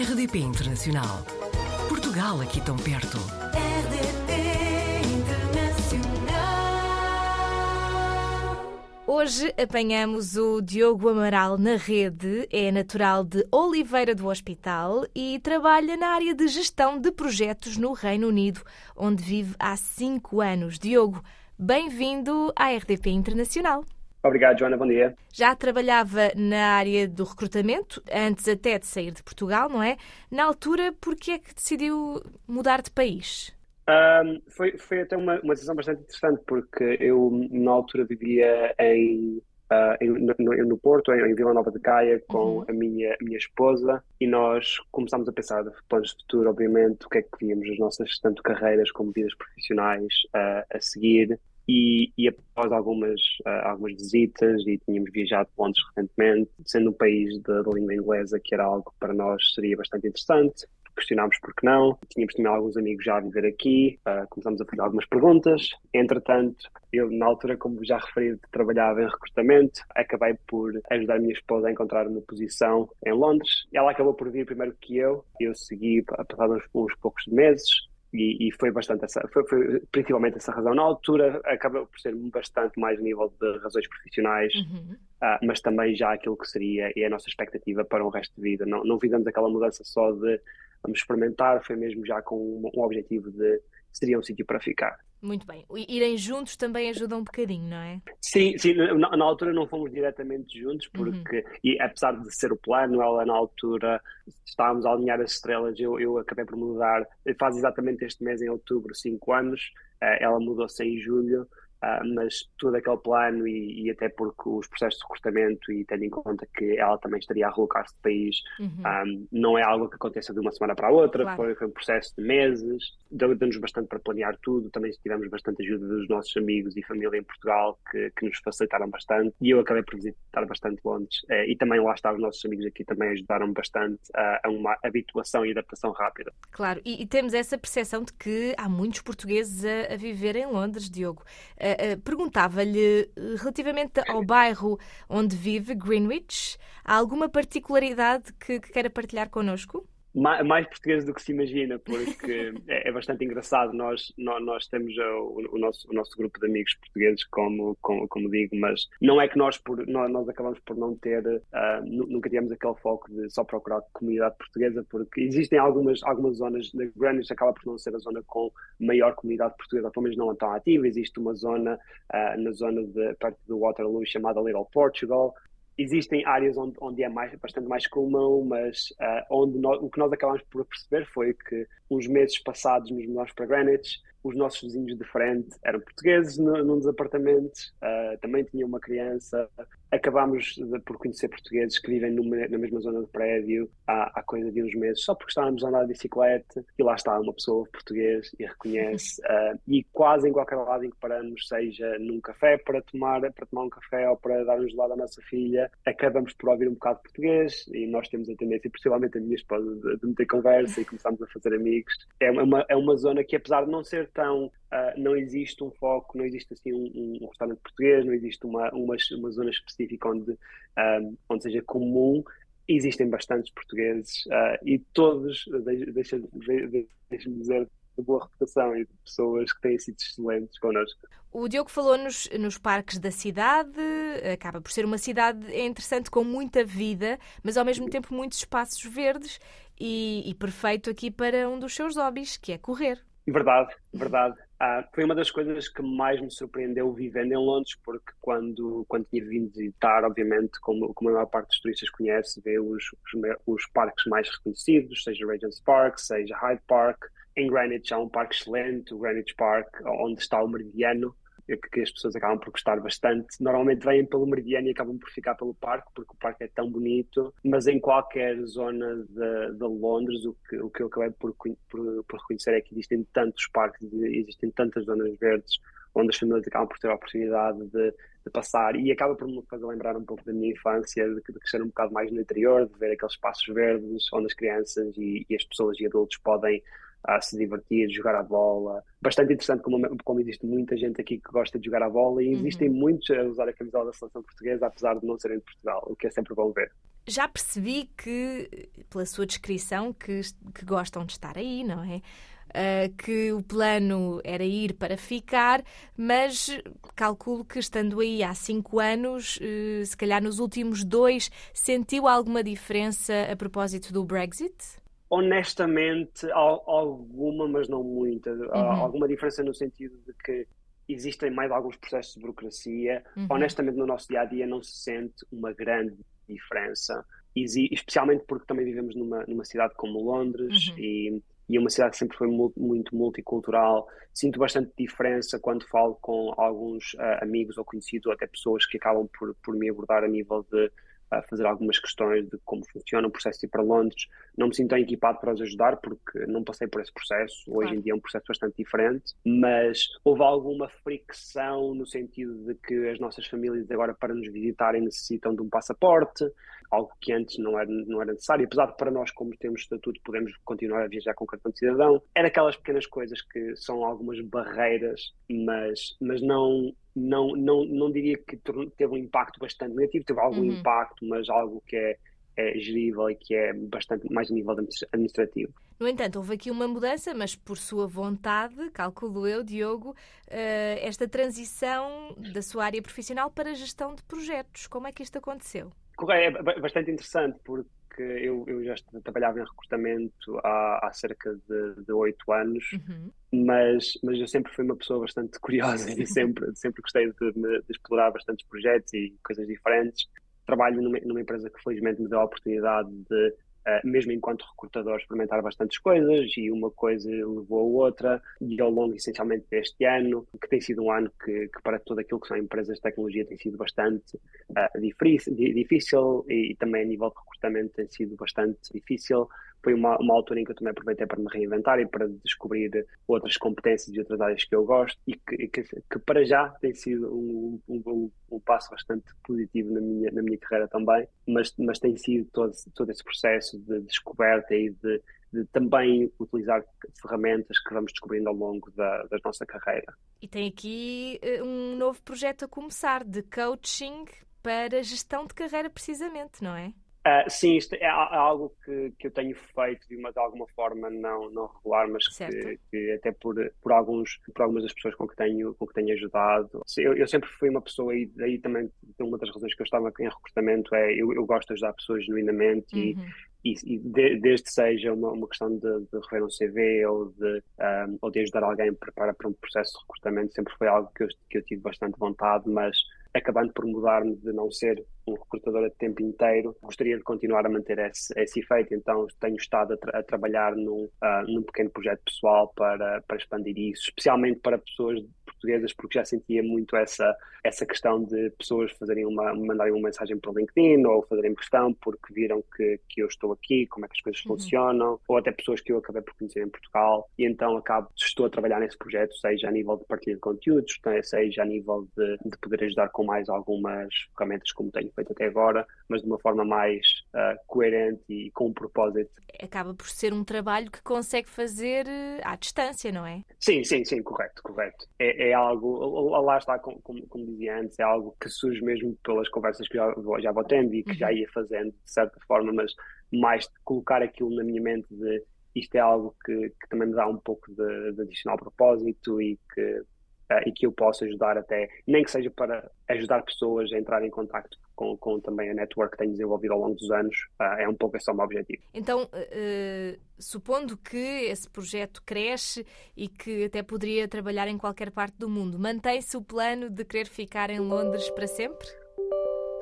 RDP Internacional. Portugal aqui tão perto. RDP Internacional. Hoje apanhamos o Diogo Amaral na rede, é natural de Oliveira do Hospital e trabalha na área de gestão de projetos no Reino Unido, onde vive há cinco anos. Diogo, bem-vindo à RDP Internacional. Obrigado, Joana. Bom dia. Já trabalhava na área do recrutamento, antes até de sair de Portugal, não é? Na altura, por que é que decidiu mudar de país? Um, foi, foi até uma, uma decisão bastante interessante, porque eu, na altura, vivia em, uh, em no, no, Porto, em, em Vila Nova de Caia, com Uhum. a, minha, minha esposa, e nós começámos a pensar de planos de futuro, obviamente, o que é que víamos as nossas, tanto carreiras como vidas profissionais, uh, a seguir. E, e após algumas, uh, algumas visitas, e tínhamos viajado para Londres recentemente, sendo um país de língua inglesa, que era algo que para nós seria bastante interessante, questionámos por que não. Tínhamos também alguns amigos já a viver aqui, uh, começámos a fazer algumas perguntas. Entretanto, eu, na altura, como já referi, trabalhava em recrutamento, acabei por ajudar a minha esposa a encontrar uma posição em Londres. Ela acabou por vir primeiro que eu, eu segui, passados uns poucos meses, e, e, foi bastante essa, foi, foi, principalmente essa razão. Na altura acabou por ser bastante mais a nível de razões profissionais, Uhum. uh, mas também já aquilo que seria e a nossa expectativa para o resto de vida. Não, não fizemos aquela mudança só de vamos experimentar, foi mesmo já com um, um objetivo de seria um sítio para ficar. Muito bem. Irem juntos também ajuda um bocadinho, não é? Sim, sim na, na, altura não fomos diretamente juntos, porque, uhum. e apesar de ser o plano, ela na altura estávamos a alinhar as estrelas, eu, eu acabei por mudar, faz exatamente este mês, em outubro, cinco anos, uh, ela mudou-se em julho, Uh, mas todo aquele plano e, e, até porque os processos de recrutamento e tendo em conta que ela também estaria a relocar-se de país, uhum. um, não é algo que aconteça de uma semana para a outra, claro. foi, foi, um processo de meses, deu-nos bastante para planear tudo, também tivemos bastante ajuda dos nossos amigos e família em Portugal que, que nos facilitaram bastante e eu acabei por visitar bastante Londres uh, e também lá está os nossos amigos aqui também ajudaram bastante uh, a uma habituação e adaptação rápida. Claro, e, e, temos essa percepção de que há muitos portugueses a, a viver em Londres, Diogo. Uh, Perguntava-lhe, relativamente ao bairro onde vive, Greenwich, há alguma particularidade que, que queira partilhar connosco? Mais, português do que se imagina, porque é, é, bastante engraçado. Nós, nós, nós temos o, o, nosso, o nosso grupo de amigos portugueses, como, como, como digo, mas não é que nós, por, nós, nós acabamos por não ter, uh, nunca tivemos aquele foco de só procurar comunidade portuguesa, porque existem algumas, algumas zonas, na Greenwich acaba por não ser a zona com maior comunidade portuguesa, pelo menos não tão ativa. Existe uma zona uh, na zona de perto do Waterloo chamada Little Portugal, existem áreas onde, onde é mais, bastante mais comum, mas uh, onde nós, o que nós acabamos por perceber foi que uns meses passados nos mudamos para Greenwich, os nossos vizinhos de frente eram portugueses no, num dos apartamentos, uh, também tinham uma criança. Acabámos de, por conhecer portugueses que vivem numa, na mesma zona do prédio há, há coisa de uns meses, só porque estávamos a andar de bicicleta e lá está uma pessoa português e reconhece. Uh, e quase em qualquer lado em que paramos, seja num café para tomar, para tomar um café ou para dar um gelado à nossa filha, acabamos por ouvir um bocado de português e nós temos a tendência, principalmente a minha esposa, de, de meter conversa e começamos a fazer amigos. É uma, é uma zona que, apesar de não ser tão. Uh, não existe um foco, não existe assim um, um restaurante português, não existe uma, uma, uma zona específica onde, um, onde seja comum. Existem bastantes portugueses uh, e todos, deixa-me deixa dizer, de boa reputação e de pessoas que têm sido excelentes connosco. O Diogo falou-nos nos parques da cidade, acaba por ser uma cidade interessante com muita vida, mas ao mesmo tempo muitos espaços verdes e, e perfeito aqui para um dos seus hobbies, que é correr. Verdade, verdade. Ah, foi uma das coisas que mais me surpreendeu vivendo em Londres, porque quando, quando tinha vindo visitar, obviamente, como, como a maior parte dos turistas conhece, vê os, os, os parques mais reconhecidos, seja Regent's Park, seja Hyde Park. Em Greenwich há um parque excelente, o Greenwich Park, onde está o Meridiano, que as pessoas acabam por gostar bastante. Normalmente vêm pelo Meridiano e acabam por ficar pelo parque, porque o parque é tão bonito. Mas em qualquer zona de, de Londres, o que, o que eu acabei por, por, por reconhecer é que existem tantos parques, existem tantas zonas verdes onde as famílias acabam por ter a oportunidade de, de passar e acaba por me fazer lembrar um pouco da minha infância, de, de crescer um bocado mais no interior, de ver aqueles espaços verdes onde as crianças e, e as pessoas e adultos podem a se divertir, jogar a bola. Bastante interessante como, como existe muita gente aqui que gosta de jogar a bola e existem Uhum. muitos a usar a camisola da seleção portuguesa, apesar de não serem de Portugal, o que é sempre bom ver. Já percebi que, pela sua descrição, que, que gostam de estar aí, não é? Uh, que o plano era ir para ficar, mas calculo que estando aí há cinco anos, uh, se calhar nos últimos dois, sentiu alguma diferença a propósito do Brexit? Honestamente, alguma, mas não muita. Uhum. Alguma diferença no sentido de que existem mais alguns processos de burocracia. Uhum. Honestamente, no nosso dia a dia não se sente uma grande diferença, especialmente porque também vivemos numa, numa cidade como Londres uhum. e, e uma cidade que sempre foi muito multicultural. Sinto bastante diferença quando falo com alguns uh, amigos ou conhecidos, ou até pessoas que acabam por, por me abordar a nível de a fazer algumas questões de como funciona o processo de ir para Londres. Não me sinto tão equipado para os ajudar porque não passei por esse processo. Hoje em dia é um processo bastante diferente, mas houve alguma fricção no sentido de que as nossas famílias agora para nos visitarem necessitam de um passaporte, algo que antes não era, não era necessário, apesar de para nós, como temos estatuto, podemos continuar a viajar com cartão de cidadão. Era aquelas pequenas coisas que são algumas barreiras, mas, mas não, não, não, não diria que teve um impacto bastante negativo, teve algum uhum. impacto, mas algo que é, é gerível e que é bastante mais a nível administrativo. No entanto, houve aqui uma mudança, mas por sua vontade, calculo eu, Diogo, eh, esta transição da sua área profissional para a gestão de projetos. Como é que isto aconteceu? É bastante interessante porque eu, eu já trabalhava em recrutamento há, há cerca de oito anos, uhum. mas, mas eu sempre fui uma pessoa bastante curiosa e sempre, sempre gostei de, de, explorar bastantes projetos e coisas diferentes. Trabalho numa, numa empresa que felizmente me deu a oportunidade de Uh, mesmo enquanto recrutador, experimentar bastantes coisas e uma coisa levou a outra. E ao longo, essencialmente, deste ano, que tem sido um ano que, que para todo aquilo que são empresas de tecnologia, tem sido bastante uh, difícil, difícil e, e, também a nível de recrutamento tem sido bastante difícil foi uma, uma altura em que eu também aproveitei para me reinventar e para descobrir outras competências e outras áreas que eu gosto e que, que, que para já tem sido um, um, um, passo bastante positivo na minha, na minha carreira também, mas, mas tem sido todo, todo esse processo de descoberta e de, de também utilizar ferramentas que vamos descobrindo ao longo da, da nossa carreira. E tem aqui eh, um novo projeto a começar de coaching para gestão de carreira, precisamente, não é? Uh, sim, isto é, é algo que, que eu tenho feito de, uma, de alguma forma não, não regular, mas que, que, até por, por, alguns, por algumas das pessoas com que tenho, com que tenho ajudado. Eu, eu sempre fui uma pessoa, e daí também uma das razões que eu estava em recrutamento é eu, eu gosto de ajudar pessoas genuinamente uhum. e, e, e de, desde seja uma, uma questão de, de rever um CV ou de, um, ou de ajudar alguém preparar para um processo de recrutamento, sempre foi algo que eu, que eu tive bastante vontade, mas acabando por mudar-me de não ser um recrutador a tempo inteiro, gostaria de continuar a manter esse, esse efeito, então tenho estado a, tra a trabalhar num, uh, num pequeno projeto pessoal para, para expandir isso, especialmente para pessoas portuguesas, porque já sentia muito essa, essa questão de pessoas fazerem uma, mandarem uma mensagem para o LinkedIn ou fazerem questão porque viram que, que eu estou aqui, como é que as coisas uhum. funcionam, ou até pessoas que eu acabei por conhecer em Portugal, e então acabo, estou a trabalhar nesse projeto, seja a nível de partilha de conteúdos, seja a nível de, de poder ajudar com mais algumas ferramentas como tenho feito até agora, mas de uma forma mais uh, coerente e com um propósito. Acaba por ser um trabalho que consegue fazer eh, à distância, não é? Sim, sim, sim, correto, correto. É, é algo, lá está, como, como, dizia antes, é algo que surge mesmo pelas conversas que já já vou tendo e que uhum. já ia fazendo de certa forma, mas mais colocar aquilo na minha mente de isto é algo que, que também me dá um pouco de, de adicional propósito e que uh, e que eu possa ajudar até, nem que seja para ajudar pessoas a entrar em contato com, com também a network que tenho desenvolvido ao longo dos anos, uh, é um pouco esse o meu objetivo. Então, uh, supondo que esse projeto cresce e que até poderia trabalhar em qualquer parte do mundo, mantém-se o plano de querer ficar em Londres para sempre?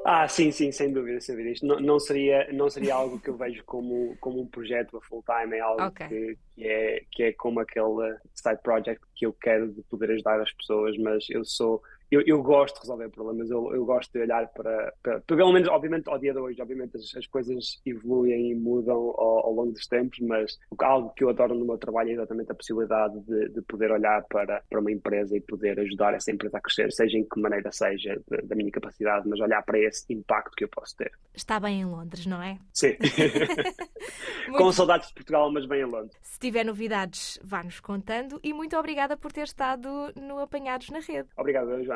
Ah, sim, sim, sem dúvida, sem dúvida. Isto não, não, seria, não seria algo que eu vejo como, como um projeto a full time, é algo okay. que, que, é, que é como aquele side project que eu quero de poder ajudar as pessoas, mas eu sou eu, eu, gosto de resolver problemas, eu, eu gosto de olhar para, para, pelo menos, obviamente, ao dia de hoje, obviamente as, as coisas evoluem e mudam ao, ao, longo dos tempos, mas algo que eu adoro no meu trabalho é exatamente a possibilidade de, de poder olhar para, para uma empresa e poder ajudar essa empresa a crescer, seja em que maneira seja, da minha capacidade, mas olhar para esse impacto que eu posso ter. Está bem em Londres, não é? Sim. Com saudades de Portugal, mas bem em Londres. Se tiver novidades, vá-nos contando e muito obrigada por ter estado no Apanhados na Rede. Obrigado, Joana,